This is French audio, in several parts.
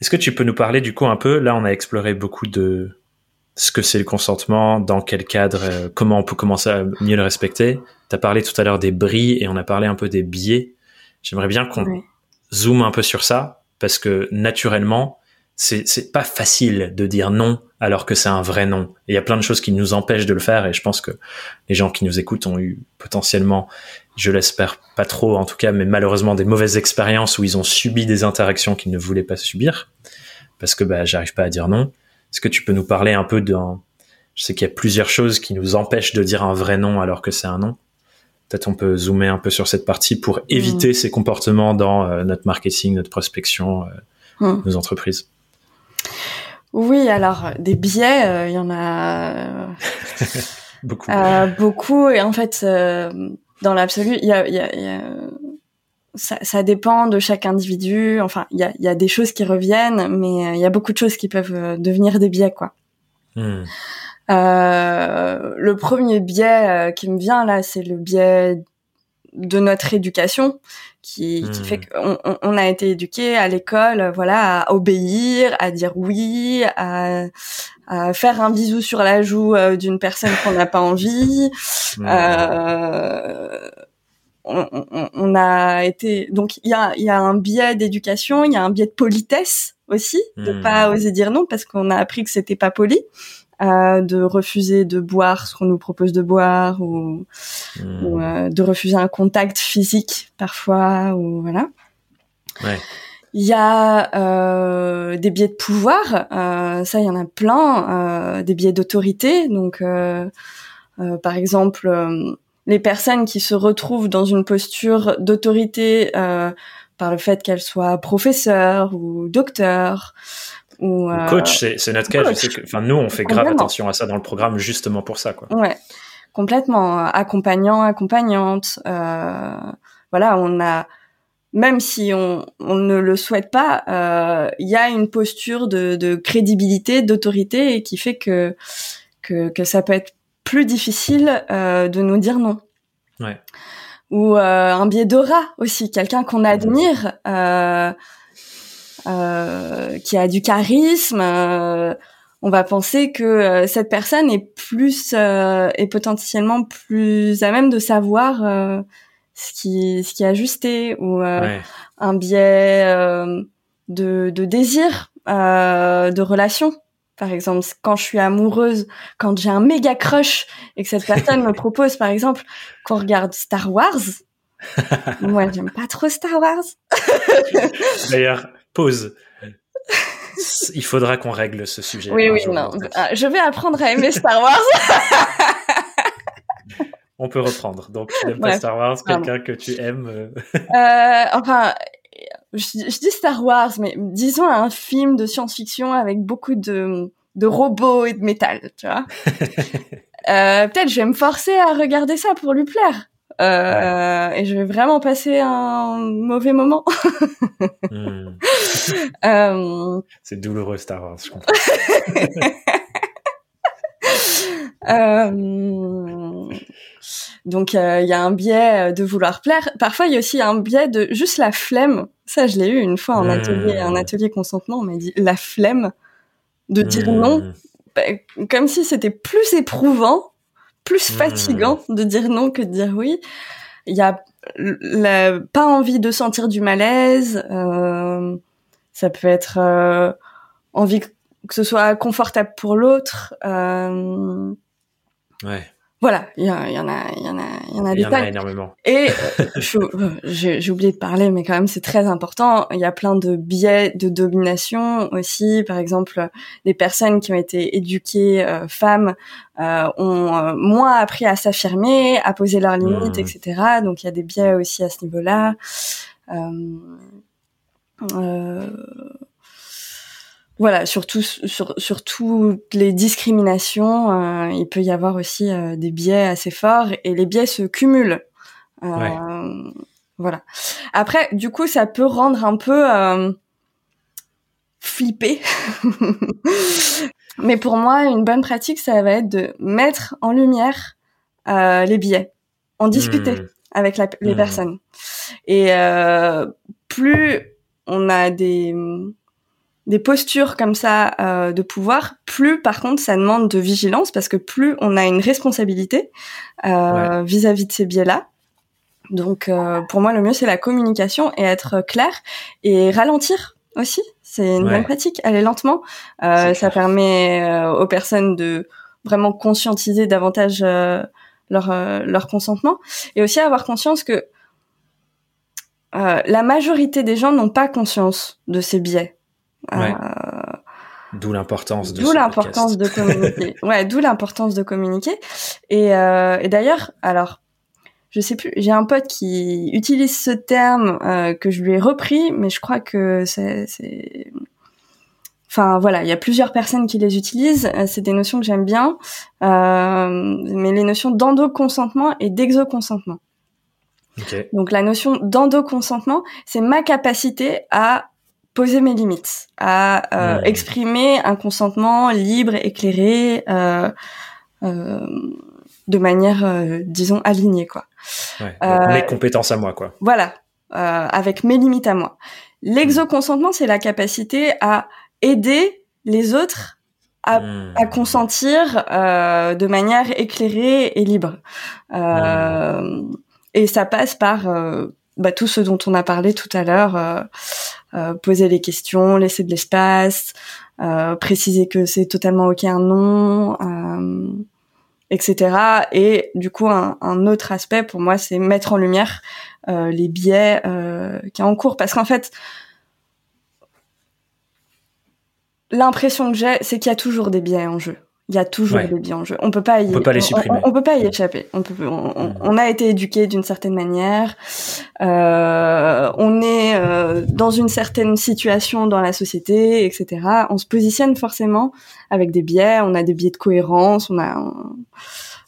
Est-ce que tu peux nous parler du coup un peu Là, on a exploré beaucoup de ce que c'est le consentement, dans quel cadre, euh, comment on peut commencer à mieux le respecter. Tu as parlé tout à l'heure des bris et on a parlé un peu des biais. J'aimerais bien qu'on zoome un peu sur ça parce que naturellement, c'est c'est pas facile de dire non alors que c'est un vrai non. Il y a plein de choses qui nous empêchent de le faire et je pense que les gens qui nous écoutent ont eu potentiellement, je l'espère pas trop en tout cas, mais malheureusement des mauvaises expériences où ils ont subi des interactions qu'ils ne voulaient pas subir parce que bah j'arrive pas à dire non. Est-ce que tu peux nous parler un peu d'un je sais qu'il y a plusieurs choses qui nous empêchent de dire un vrai non alors que c'est un non. Peut-être on peut zoomer un peu sur cette partie pour éviter mmh. ces comportements dans euh, notre marketing, notre prospection, euh, mmh. nos entreprises. Oui, alors des biais, euh, il y en a beaucoup. Beaucoup et en fait, dans l'absolu, il y a, y a, y a ça, ça, dépend de chaque individu. Enfin, il y a, y a, des choses qui reviennent, mais il y a beaucoup de choses qui peuvent devenir des biais, quoi. Hmm. le premier biais qui me vient là, c'est le biais de notre éducation qui, qui fait hmm. qu'on on, a été éduqué à l'école, voilà, à obéir, à dire oui, à, à faire un bisou sur la joue euh, d'une personne qu'on n'a pas envie. Hmm. Euh, on, on, on, a été donc il y a, y a un biais d'éducation, il y a un biais de politesse aussi, de hmm. pas oser dire non parce qu'on a appris que c'était pas poli de refuser de boire ce qu'on nous propose de boire ou, hmm. ou euh, de refuser un contact physique parfois ou voilà. Ouais. Il y a euh, des biais de pouvoir, euh, ça il y en a plein, euh, des biais d'autorité. Donc, euh, euh, par exemple, les personnes qui se retrouvent dans une posture d'autorité par le fait qu'elles soient professeurs ou docteurs, ou, euh, coach, c'est notre cas. enfin, nous, on fait grave attention à ça dans le programme justement pour ça, quoi. Ouais, complètement. Accompagnant, accompagnante. Euh, voilà, on a, même si on, on ne le souhaite pas, euh, il y a une posture de, de crédibilité, d'autorité, qui fait que, que que ça peut être plus difficile euh, de nous dire non. Ouais. Ou euh, un biais d'aura aussi, quelqu'un qu'on admire. Euh, euh, qui a du charisme, euh, on va penser que euh, cette personne est plus est potentiellement plus à même de savoir ce qui ce qui est ajusté ou un biais de, de désir de relation par exemple, quand je suis amoureuse, quand j'ai un méga crush et que cette personne me propose, par exemple, qu'on regarde Star Wars, moi, j'aime pas trop Star Wars. D'ailleurs, pause. Il faudra qu'on règle ce sujet. Oui, oui, non. Ah, je vais apprendre à aimer Star Wars. On peut reprendre. Donc, tu n'aimes pas Star Wars, quelqu'un que tu aimes. Euh, euh enfin, je, dis Star Wars, mais disons un film de science-fiction avec beaucoup de, de robots et de métal, tu vois. euh, Peut-être je vais me forcer à regarder ça pour lui plaire. Euh, et je vais vraiment passer un mauvais moment. Hmm. euh... C'est douloureux Star Wars, je comprends. euh... Donc il y a un biais de vouloir plaire. Parfois il y a aussi un biais de juste la flemme. Ça je l'ai eu une fois en hmm. atelier, un atelier consentement. On m'a dit la flemme de dire non, hmm. bah, comme si c'était plus éprouvant plus hmm. fatigant de dire non que de dire oui. Il y a pas envie de sentir du malaise. Euh, ça peut être euh, envie que, ce soit confortable pour l'autre. Euh, ouais voilà, il y, en a, il y en a, il y en a, il y en a, il y en a énormément. Et euh, j'ai oublié de parler, mais quand même c'est très important. Il y a plein de biais de domination aussi. Par exemple, les personnes qui ont été éduquées euh, femmes euh, ont euh, moins appris à s'affirmer, à poser leurs limites, mmh. etc. Donc il y a des biais aussi à ce niveau-là. Euh, voilà, surtout sur, sur toutes les discriminations, euh, il peut y avoir aussi euh, des biais assez forts et les biais se cumulent. Euh, voilà. Après, du coup, ça peut rendre un peu euh, flippé. Mais pour moi, une bonne pratique, ça va être de mettre en lumière les biais, en discuter mmh. avec les mmh. personnes. Et plus on a des des postures comme ça euh, de pouvoir, plus par contre ça demande de vigilance parce que plus on a une responsabilité euh, vis-à-vis de ces biais-là. Donc euh, pour moi le mieux c'est la communication et être clair et ralentir aussi. C'est une bonne pratique, aller lentement. ça permet aux personnes de vraiment conscientiser davantage leur leur consentement et aussi avoir conscience que la majorité des gens n'ont pas conscience de ces biais. Ouais. Euh, d'où l'importance de d'où l'importance de communiquer. ouais, d'où l'importance de communiquer. Et, euh, et d'ailleurs, alors, je sais plus, j'ai un pote qui utilise ce terme euh, que je lui ai repris, mais je crois que c'est, c'est... Enfin voilà, il y a plusieurs personnes qui les utilisent. Euh, c'est des notions que j'aime bien, euh, mais les notions d'endoconsentement et d'exoconsentement. Okay. Donc la notion d'endoconsentement, c'est ma capacité à poser mes limites, à euh, exprimer un consentement libre, éclairé, euh, euh, de manière, disons, alignée, quoi. Ouais, mes compétences à moi, quoi. Voilà, avec mes limites à moi. L'exoconsentement, c'est la capacité à aider les autres à, à consentir de manière éclairée et libre. Hmm. Et ça passe par bah, tout ce dont on a parlé tout à l'heure, euh, euh, poser les questions, laisser de l'espace, euh, préciser que c'est totalement ok un non, etc. Et du coup, un, un, autre aspect pour moi, c'est mettre en lumière les biais qui est en cours, parce qu'en fait, l'impression que j'ai, c'est qu'il y a toujours des biais en jeu. Il y a toujours des biais en jeu. On peut pas y, on peut pas les supprimer. On, peut pas y échapper. On peut, on, on a été éduqué d'une certaine manière. Euh, on est euh, dans une certaine situation dans la société, etc. On se positionne forcément avec des biais. On a des biais de cohérence. On a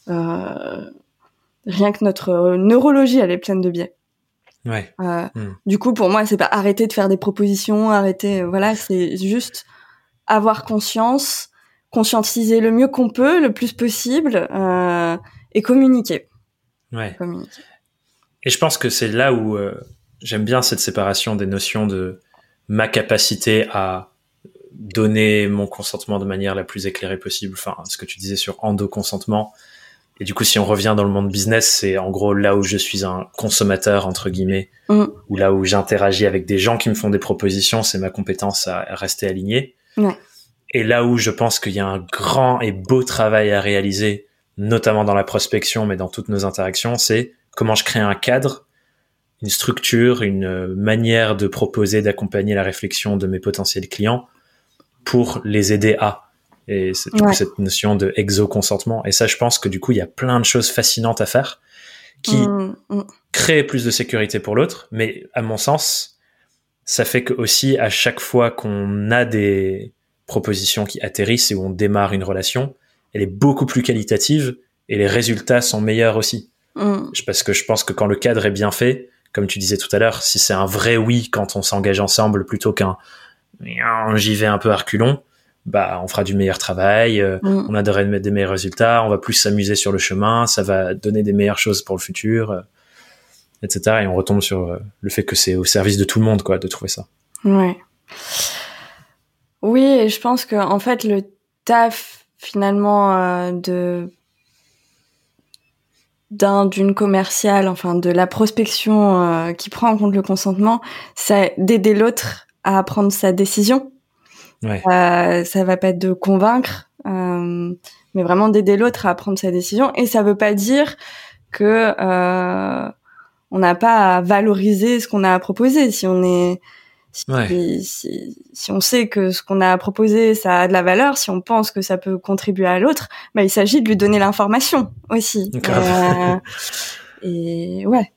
euh, rien que notre neurologie, elle est pleine de biais. Ouais. Euh, hmm. Du coup, pour moi, c'est pas arrêter de faire des propositions, arrêter. Voilà, c'est juste avoir conscience conscientiser le mieux qu'on peut, le plus possible, euh, et communiquer. Ouais. Et je pense que c'est là où euh, j'aime bien cette séparation des notions de ma capacité à donner mon consentement de manière la plus éclairée possible. Enfin, ce que tu disais sur endo-consentement. Et du coup, si on revient dans le monde business, c'est en gros là où je suis un consommateur, entre guillemets, mm. ou là où j'interagis avec des gens qui me font des propositions, c'est ma compétence à rester aligné. Ouais. Et là où je pense qu'il y a un grand et beau travail à réaliser, notamment dans la prospection, mais dans toutes nos interactions, c'est comment je crée un cadre, une structure, une manière de proposer, d'accompagner la réflexion de mes potentiels clients pour les aider à. Et c'est coup cette notion de exo-consentement. Et ça, je pense que du coup, il y a plein de choses fascinantes à faire qui mmh, mmh. créent plus de sécurité pour l'autre. Mais à mon sens, ça fait que aussi à chaque fois qu'on a des, proposition qui atterrissent et où on démarre une relation, elle est beaucoup plus qualitative et les résultats sont meilleurs aussi. Mm. Parce que je pense que quand le cadre est bien fait, comme tu disais tout à l'heure, si c'est un vrai oui quand on s'engage ensemble plutôt qu'un j'y vais un peu reculons, bah on fera du meilleur travail, euh, mm. on a des meilleurs résultats, on va plus s'amuser sur le chemin, ça va donner des meilleures choses pour le futur, euh, etc. Et on retombe sur euh, le fait que c'est au service de tout le monde quoi de trouver ça. Ouais. Oui, et je pense que en fait le taf finalement euh, de d'un d'une commerciale, enfin de la prospection euh, qui prend en compte le consentement, c'est d'aider l'autre à prendre sa décision. Ouais. Euh, ça va pas être de convaincre, euh, mais vraiment d'aider l'autre à prendre sa décision. Et ça veut pas dire que on n'a pas à valoriser ce qu'on a à proposer. Si on est si, si, on sait que ce qu'on a proposé, ça a de la valeur, si on pense que ça peut contribuer à l'autre, bah, il s'agit de lui donner l'information aussi. Euh, et ouais,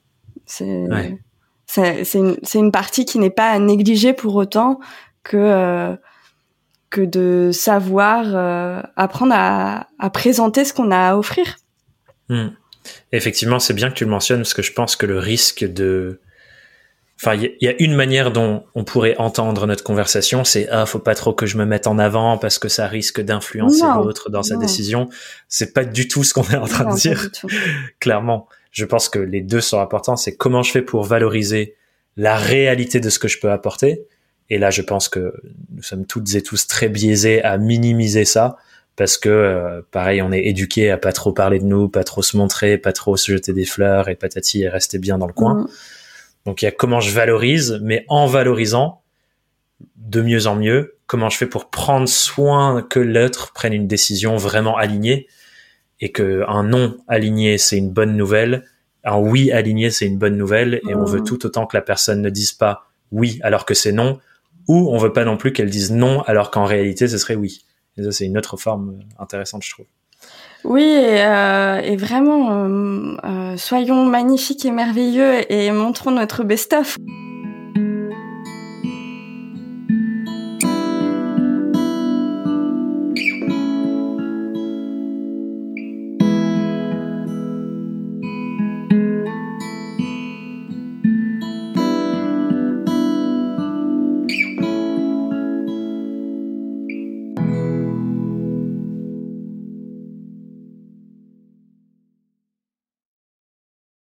c'est une, une, partie qui n'est pas à négliger pour autant que euh, que de savoir euh, apprendre à, à, présenter ce qu'on a à offrir. Hmm. Effectivement, c'est bien que tu le mentionnes parce que je pense que le risque de Enfin, il y, a une manière dont on pourrait entendre notre conversation, c'est ah, faut pas trop que je me mette en avant parce que ça risque d'influencer l'autre dans sa décision. C'est pas du tout ce qu'on est en train de dire. Clairement, je pense que les deux sont importants. C'est comment je fais pour valoriser la réalité de ce que je peux apporter Et là, je pense que nous sommes toutes et tous très biaisés à minimiser ça parce que euh, pareil, on est éduqué à pas trop parler de nous, pas trop se montrer, pas trop se jeter des fleurs et patati et rester bien dans le coin. Mm. Donc il y a comment je valorise, mais en valorisant de mieux en mieux, comment je fais pour prendre soin que l'autre prenne une décision vraiment alignée et que un non aligné c'est une bonne nouvelle, un oui aligné c'est une bonne nouvelle et on veut mm. tout autant que la personne ne dise pas oui alors que c'est non ou on veut pas non plus qu'elle dise non alors qu'en réalité ce serait oui. Et ça, c'est une autre forme euh, intéressante, je trouve. Oui, et, euh, vraiment, euh, soyons magnifiques et merveilleux et montrons notre best-of.